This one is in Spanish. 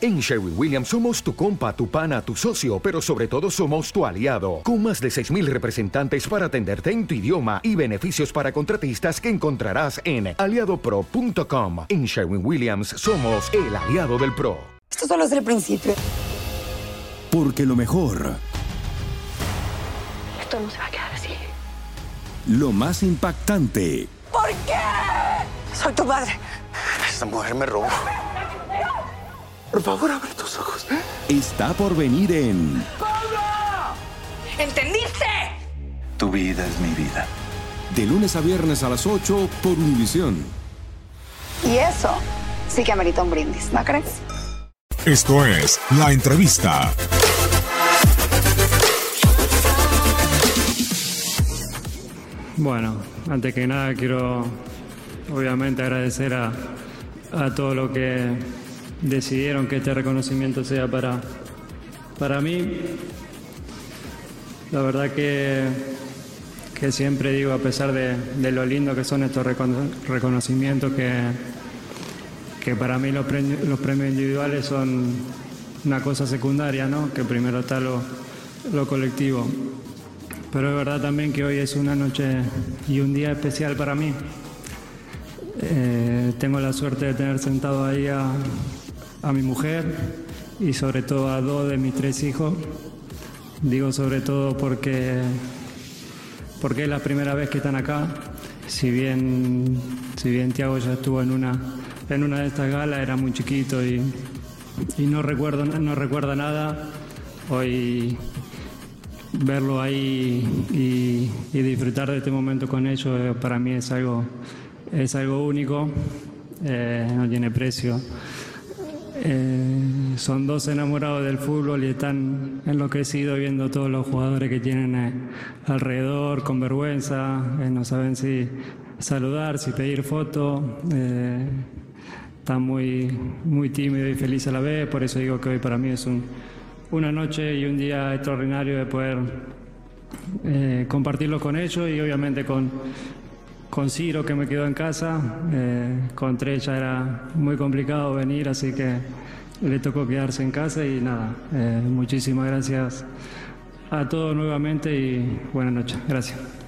En Sherwin Williams somos tu compa, tu pana, tu socio, pero sobre todo somos tu aliado, con más de 6.000 representantes para atenderte en tu idioma y beneficios para contratistas que encontrarás en aliadopro.com. En Sherwin Williams somos el aliado del PRO. Esto solo es el principio. Porque lo mejor, Esto no se va a quedar así. lo más impactante, ¿Por qué? Soy tu madre. Esta mujer me robó. Por favor, abre tus ojos. está por venir en ¿Entendiste? Tu vida es mi vida. De lunes a viernes a las 8 por Univisión. Y eso sí que amerita un brindis, ¿no crees? Esto es La Entrevista. Bueno, antes que nada quiero obviamente agradecer a, a todos los que decidieron que este reconocimiento sea para, para mí. La verdad que, que siempre digo, a pesar de, de lo lindo que son estos recono- reconocimientos, que, que para mí los premios, los premios individuales son una cosa secundaria, ¿no? que primero está lo, lo colectivo. Pero es verdad también que hoy es una noche y un día especial para mí. Eh, tengo la suerte de tener sentado ahí a, a mi mujer y sobre todo a dos de mis tres hijos. Digo sobre todo porque, porque es la primera vez que están acá. Si bien, si bien Tiago ya estuvo en una, en una de estas galas, era muy chiquito y, y no, recuerdo, no recuerda nada. Hoy verlo ahí y, disfrutar de este momento con ellos eh, para mí es algo, es algo único, eh, no tiene precio. Eh, son dos enamorados del fútbol y están enloquecidos viendo todos los jugadores que tienen eh, alrededor con vergüenza, eh, no saben si saludar, si pedir foto. están muy, muy tímidos y felices a la vez, por eso digo que hoy para mí es un, una noche y un día extraordinario de poder compartirlo con ellos y obviamente con, con Ciro que me quedó en casa. Eh, con Tres ya era muy complicado venir, así que le tocó quedarse en casa y nada, eh, muchísimas gracias a todos nuevamente y buenas noches. Gracias.